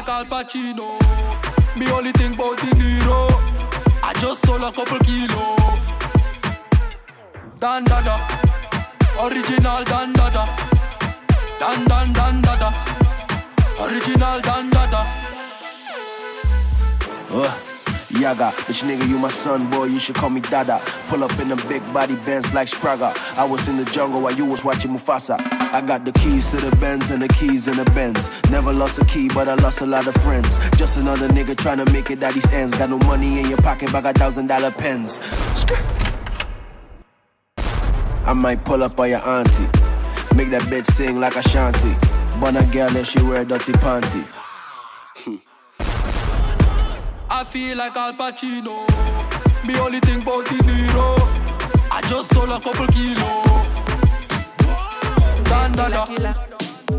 like Al Pacino. Me only think about the hero. I just sold a couple kilo. Dan dada, original dan dada. Dan dan dan dada, original dan dada. Uh, Yaga, bitch nigga, you my son, boy, you should call me Dada. Pull up in them big body Benz like Spragga. I was in the jungle while you was watching Mufasa. I got the keys to the Benz and the keys in the Benz. Never lost a key, but I lost a lot of friends. Just another nigga trying to make it at these ends. Got no money in your pocket, but got thousand dollar pens. I might pull up on your auntie. Make that bitch sing like a shanty. But a girl if she wear dirty panty. I feel like Al Pacino. Me only think about the hero. I just sold a couple kilo. Dan dada,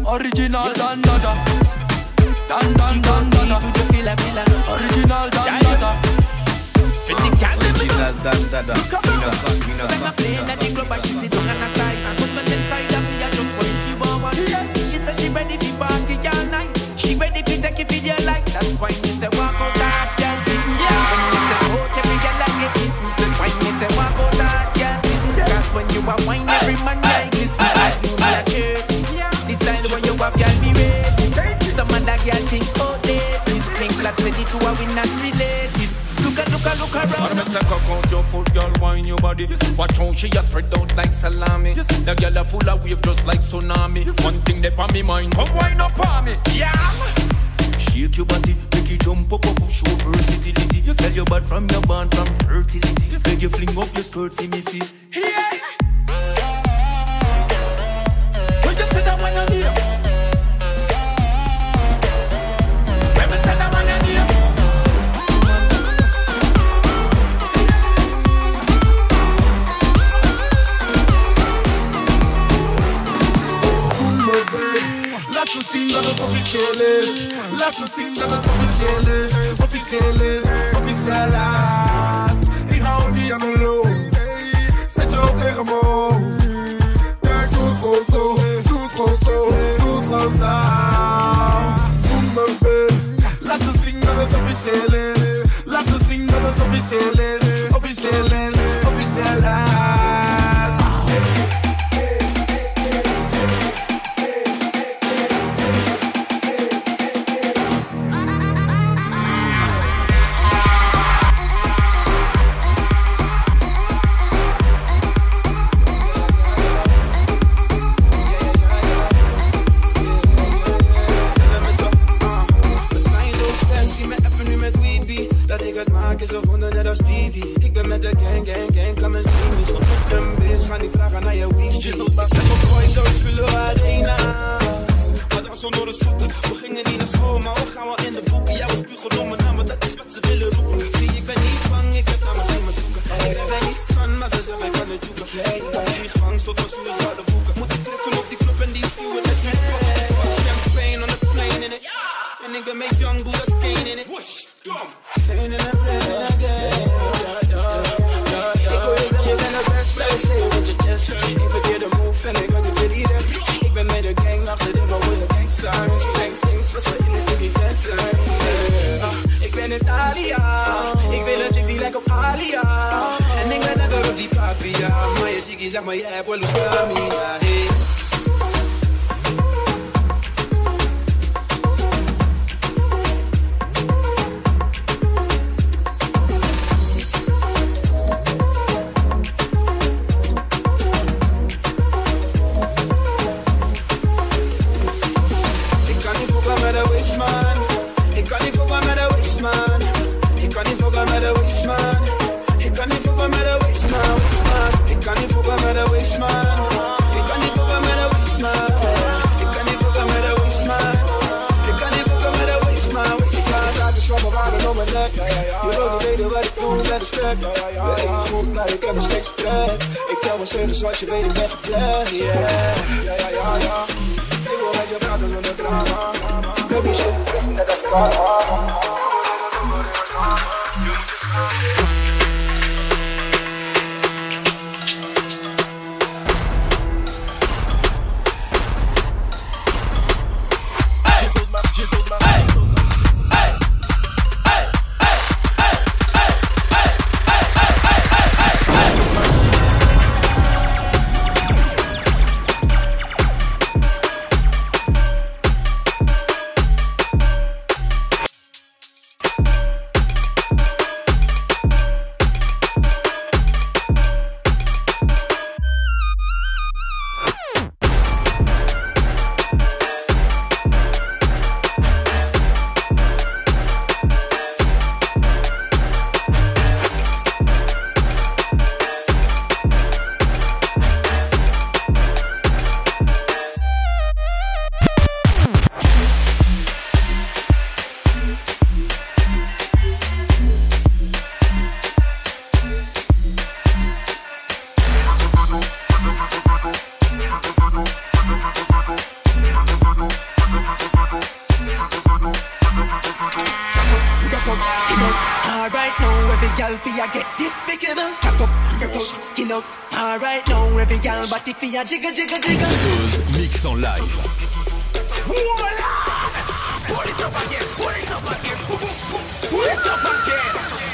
original dan dada. Dan dan dan dada, original dan dada. Original dan dada. Mina cut, mina When I cut, play mina 22 are we not related Look at, look at, look around miss a cock out your foot, girl, wine your body. Watch how she a spread out like salami. The girl a full of wave just like tsunami. One thing that on me mind, come wine up on me, yeah. Shake your body, make it jump up, up, show versatility. You sell your bad from your band from fertility. Make you fling up your skirt for me see. Yeah. Dat het officieel is. Laat ze zien dat het officieel is. Officieel is, officieel is. De wasteman Ik kan niet fokken met de wasteman Ik kan niet fokken met de wasteman Ik kan niet fokken met de wasteman, wasteman Ik kan niet fokken met de wasteman Ik kan niet fokken met de wasteman Ik kan niet fokken met de wasteman Ik kan niet fokken met de wasteman, wasteman Ik sta te zwemmen water om mijn nek Je wil niet weten wat ik doe met een stek Je eet goed, maar ik heb een slechtste trek Ik tel mijn cijfers zoals je weet ik ben Yeah, ja, ja, ja, ja Ik wil met je praten zonder drama Baby shit, net als karma Alright now, every girl, but if you jiggle, jiggle, jiggle. Mix en live. Voila! Pull it up again, pull it up again, pull it up again.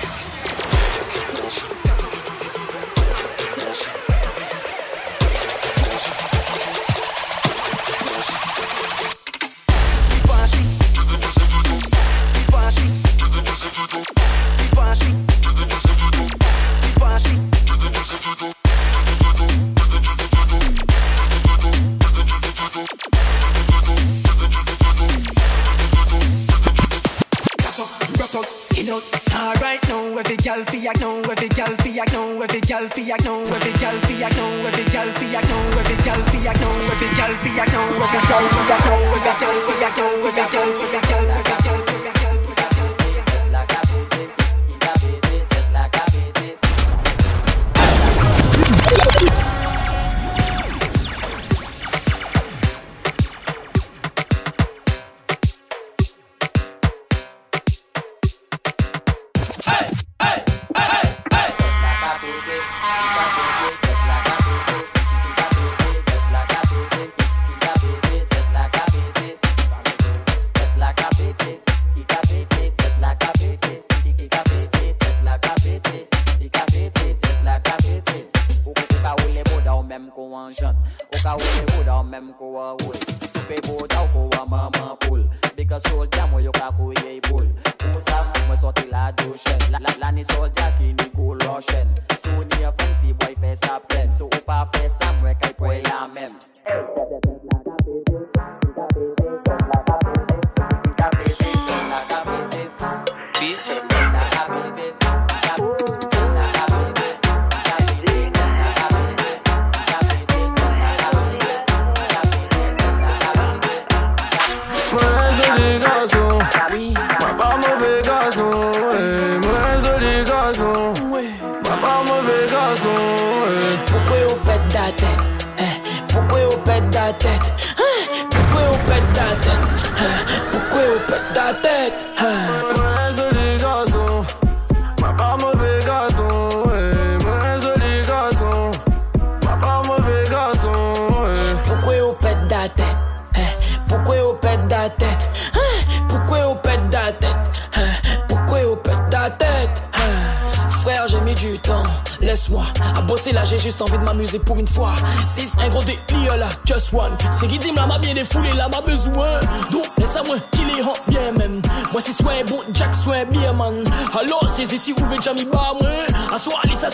Pour une fois. C'est un gros délire là, just one. C'est qui dit là m'a bien défoulé là m'a besoin. Donc laisse-moi qu'il est bien même. Moi c'est soit bon Jack soit bien man. Alors c'est ici vous faites jamais bas moi. À soir allez ça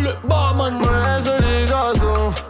le barman. Moi joli garçon. Oui.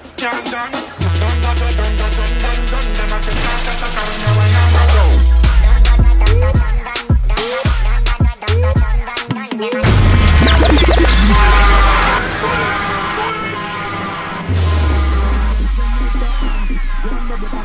Thank you.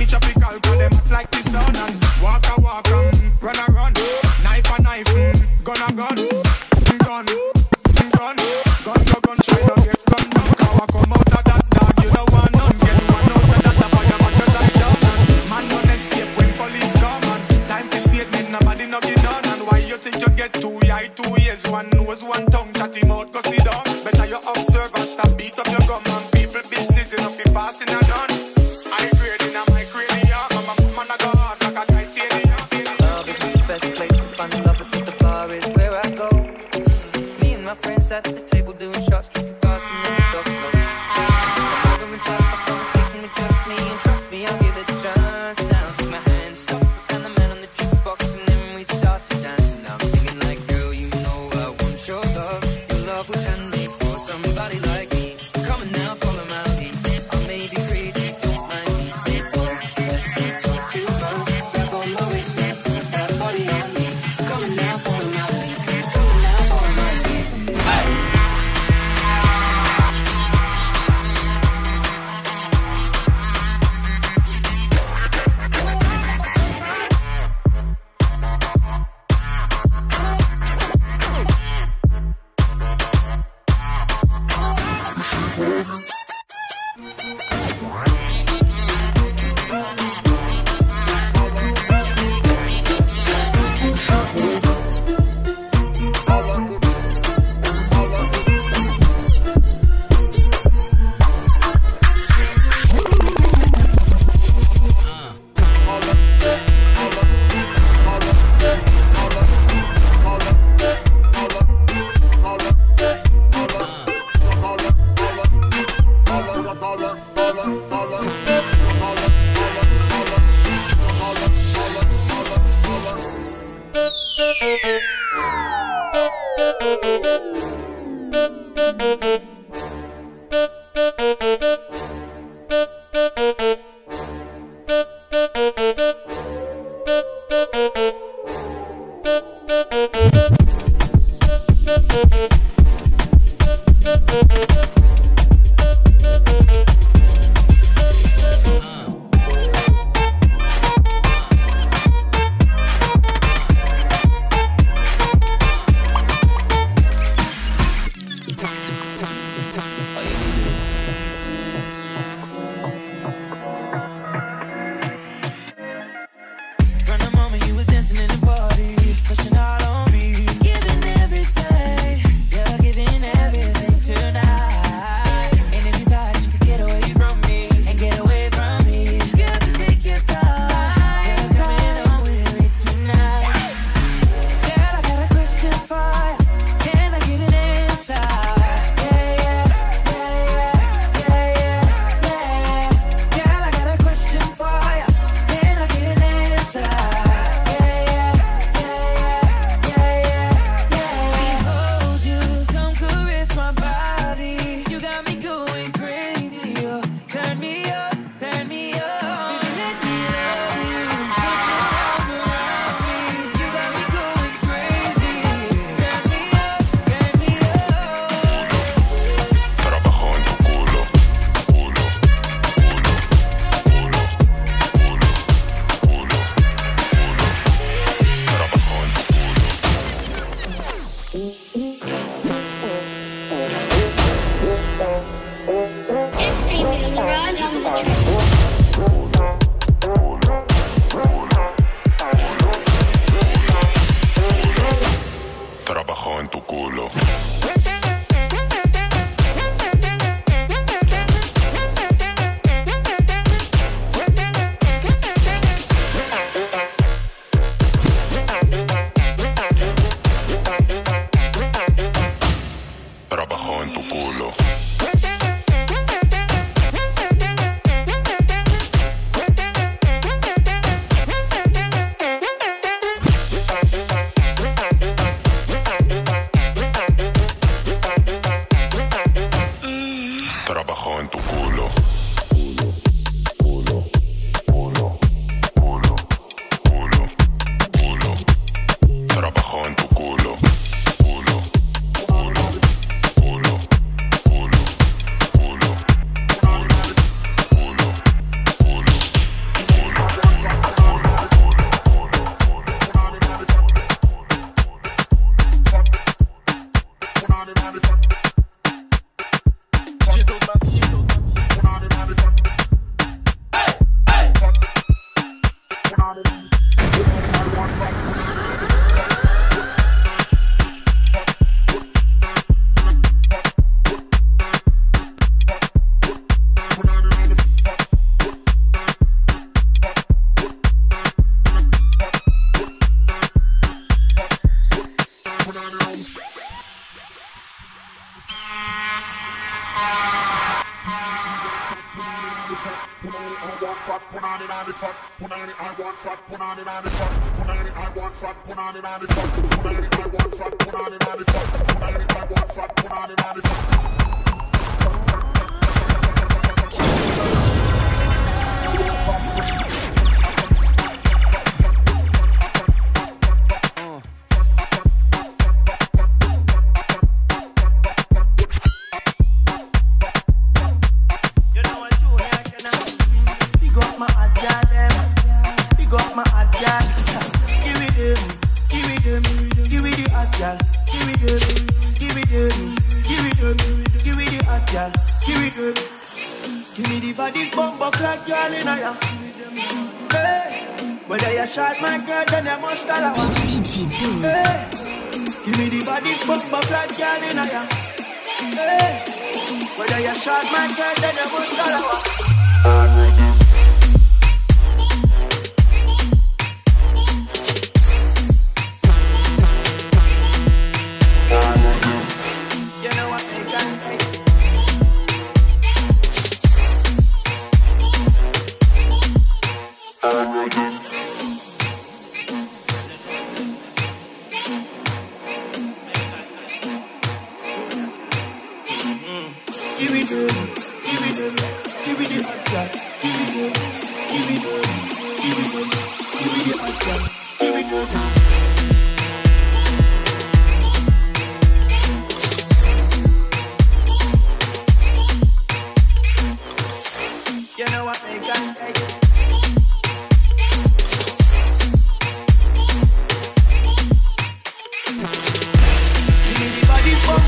chop chop it.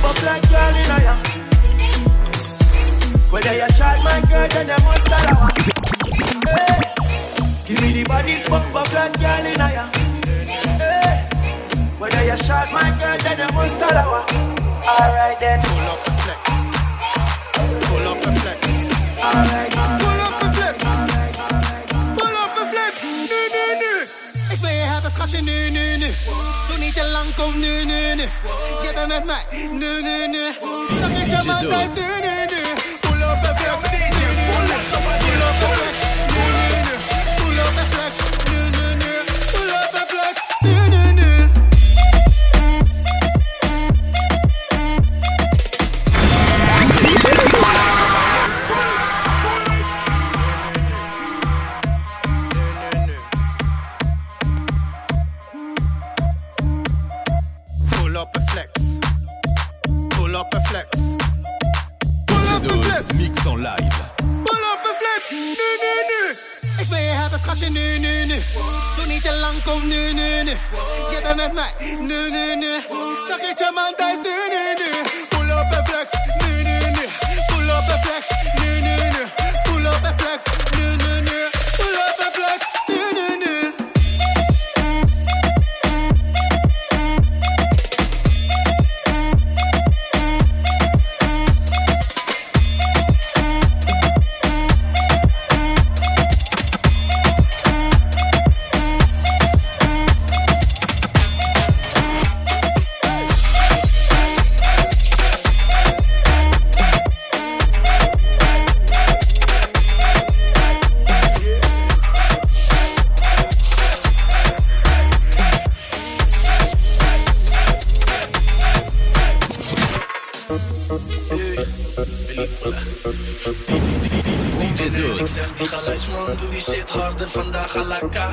fuck like girl in a ya. Whether you shot my girl, then you must allow. Hey. Give me the body, fuck fuck like girl in a ya. Hey. Whether you shot my girl, then you must allow. Alright then. Pull up the flex. Pull up the flex. Alright. Pull up and flex. Pull up and flex. Nu nu nu. Ik gebemem ben. Nü nü nü. Sakın çamandan sünü. galaka.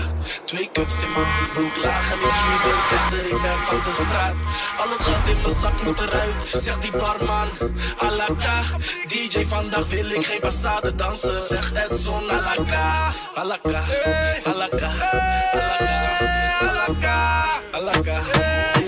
Twee cups in mijn handbroek, lagen. ik sluiter. Zeg dat ik ben van de straat. Al het gat in mijn zak moet eruit, zegt die barman. Alaka, DJ vandaag wil ik geen passade dansen. Zegt Edson, alaka, alaka, alaka, alaka, alaka, alaka. alaka.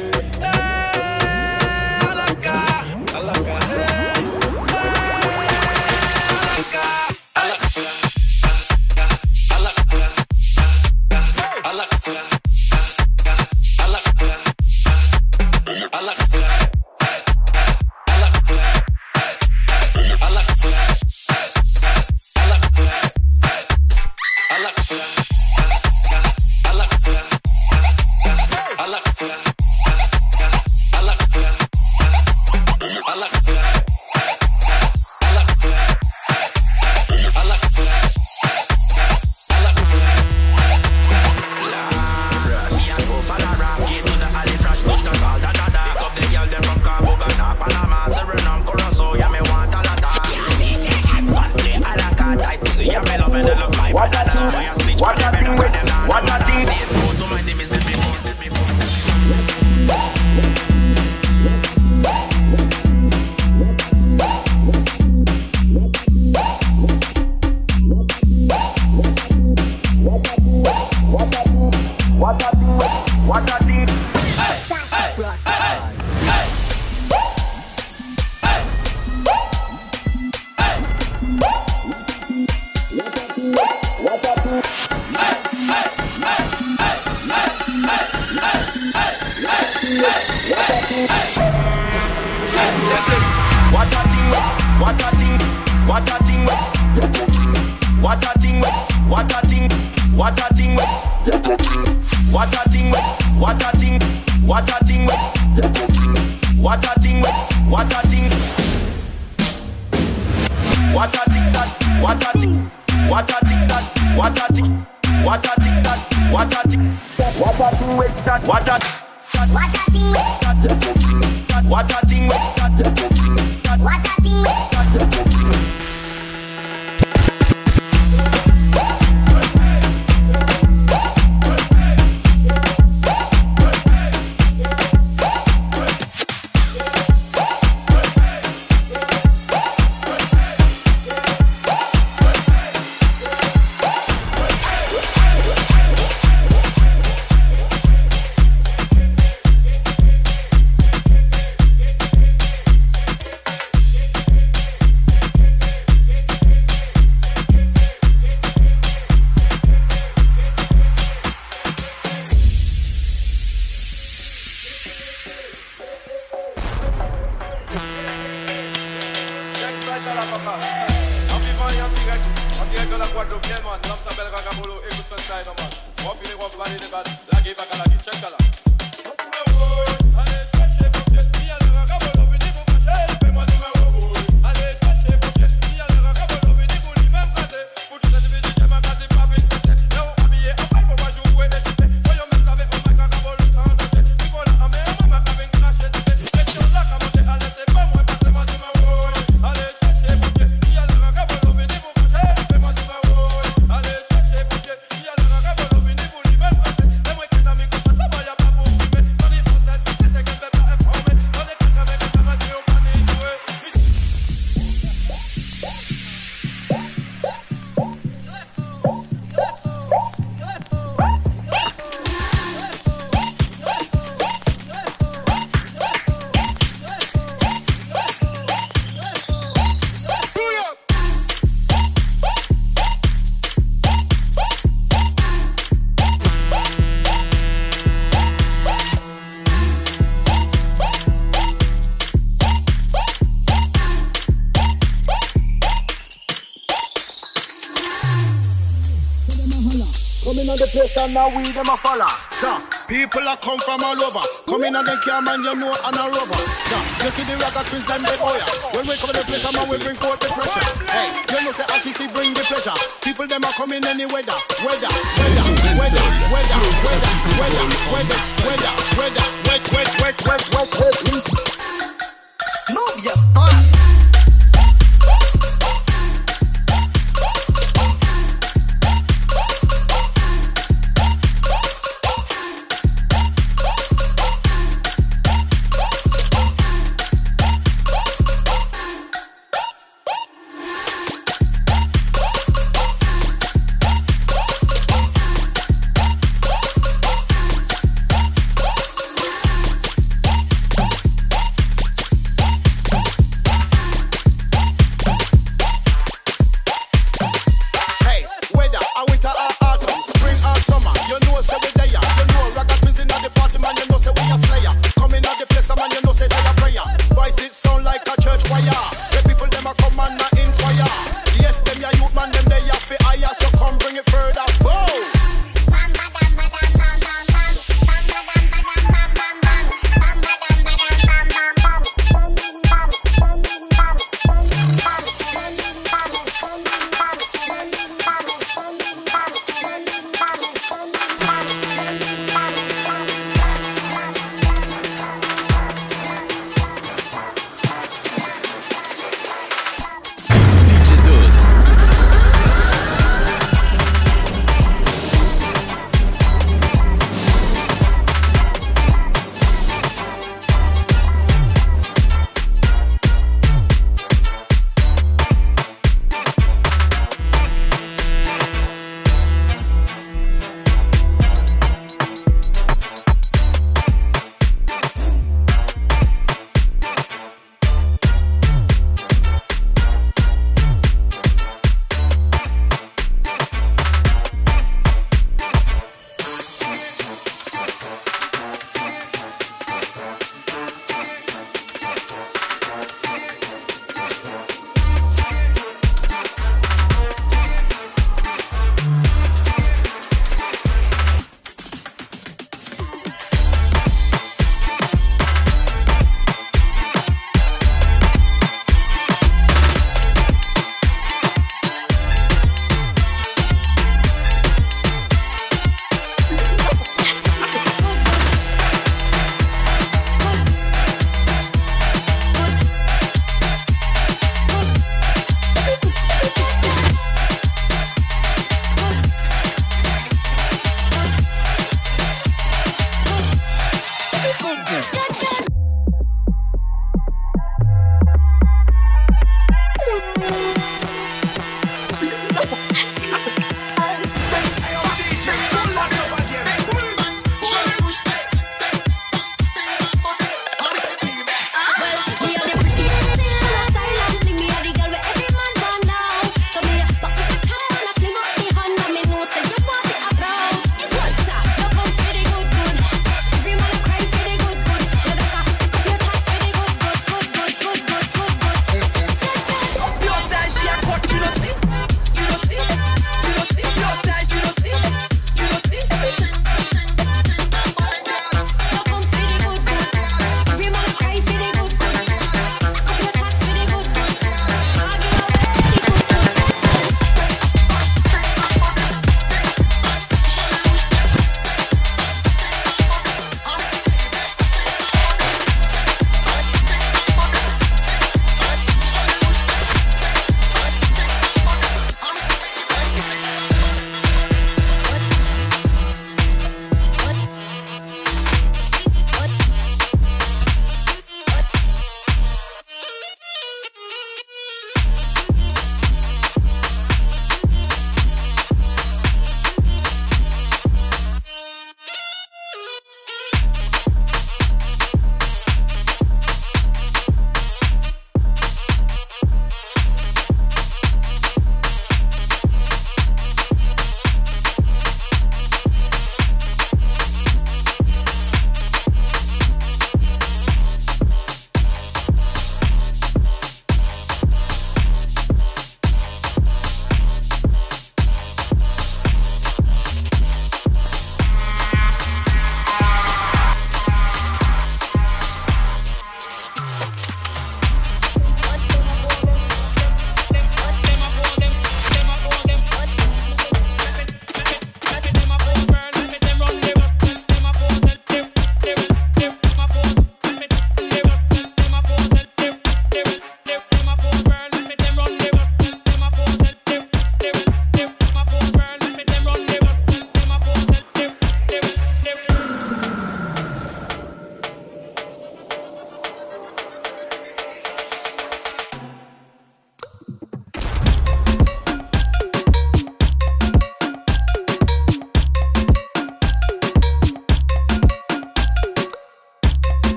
And now we them a follow. Yeah. People are come from all over. Come in and they come and you know on a rover. Yeah. You see the rocker twins them they yeah. When we come to the place, man, we bring forth the pressure. Hey, you know say RTC bring the pleasure. People them are coming any weather, weather, weather, weather, weather, weather, weather, weather, weather,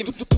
Bim.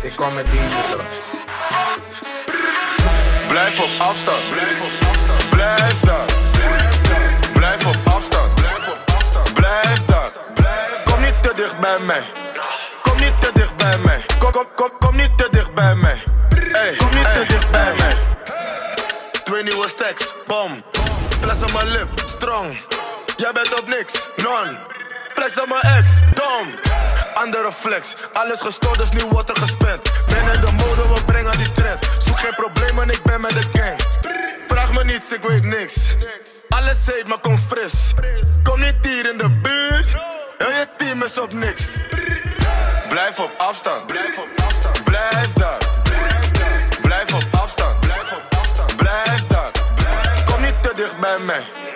Ik kom met deze terug. Blijf op afstand. Blijf op. Blijf daar. Blijf op afstand. Blijf op afstand. Blijf daar. Kom niet te dicht bij mij. Kom niet te dicht bij mij. Kom, kom, kom, kom niet te dicht bij mij. Hey, kom niet te dicht bij mij. Twee nieuwe stacks, bom. Fles aan mijn lip, strong. Jij bent op niks, non. Flex aan mijn ex, dom. Andere flex, alles gestoord, dus nu wordt er gespend. Ben de mode, we brengen die trend. Zoek geen problemen, ik ben met de gang. Vraag me niets, ik weet niks. Alles heet, maar kom fris. Kom niet hier in de buurt. Heel je team is op niks. Blijf op afstand. Blijf op afstand. Blijf daar. Blijf op afstand. Blijf op afstand. Blijf daar. Kom niet te dicht bij mij.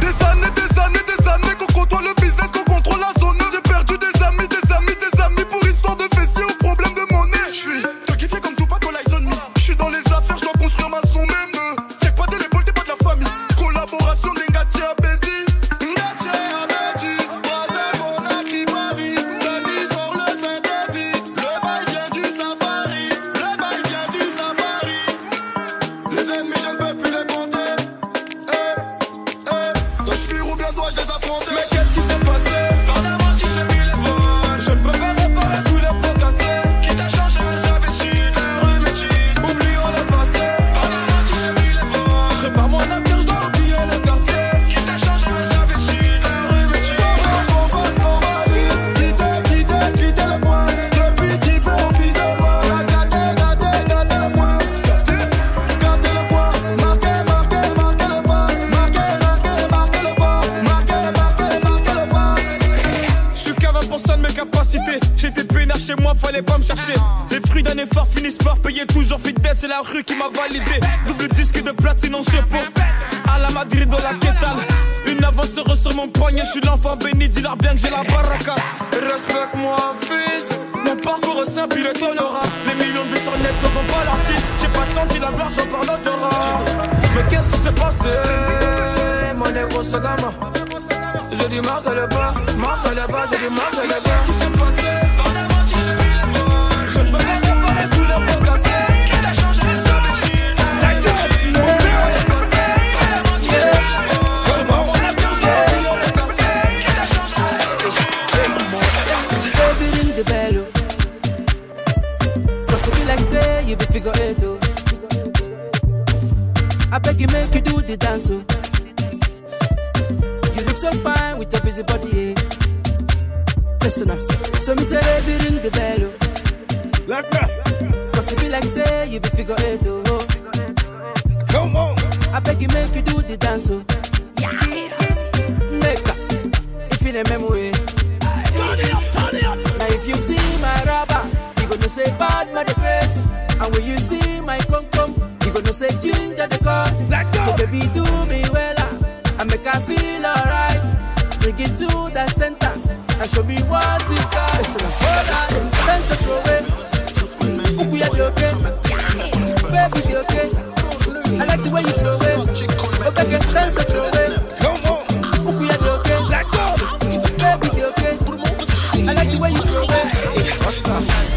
Des années, des années, des années qu'on contrôle le business, qu'on contrôle la zone. J'ai perdu des amis, des amis, des amis pour histoire de fessiers ou problème de monnaie. J'suis te pas. Double disque de platine en chapeau. À la Madrid dans la quétale. Une avance sur mon poignet. Je suis l'enfant béni, dis-leur bien que j'ai la baraka. Respecte-moi, fils. Mon parcours est simple, il est honorable. Les millions de vues net ne vont pas l'artiste. J'ai pas senti la blanche, j'en parle d'odorat. Mais qu'est-ce qui s'est passé? Mon négro se gamme. Je marque le bas, marque le bas, je dis marque le bas. I beg you, make you do the dance. Oh. You look so fine with your busy body. eh. Listen oh, up. So me say, baby, ring the bell. Oh. Like that. Cause you like, say, you be figure eight. Oh, oh. Come on. I beg you, make you do the dance. Oh. Yeah. Make up. If you remember, eh. way. Turn it up, turn it up. Now if you see my rubber. You gonna say bad man the and when you see my come come, you gonna say ginger the car. So baby do me well, and make I feel alright. Bring it to the center, and show me what you got. So hold on, send to throw it. Uku ya joke, baby joke. I like the way you throw it. Go back and send to. Come on. I like the way you throw it.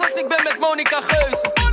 als ik ben met Monica Geus.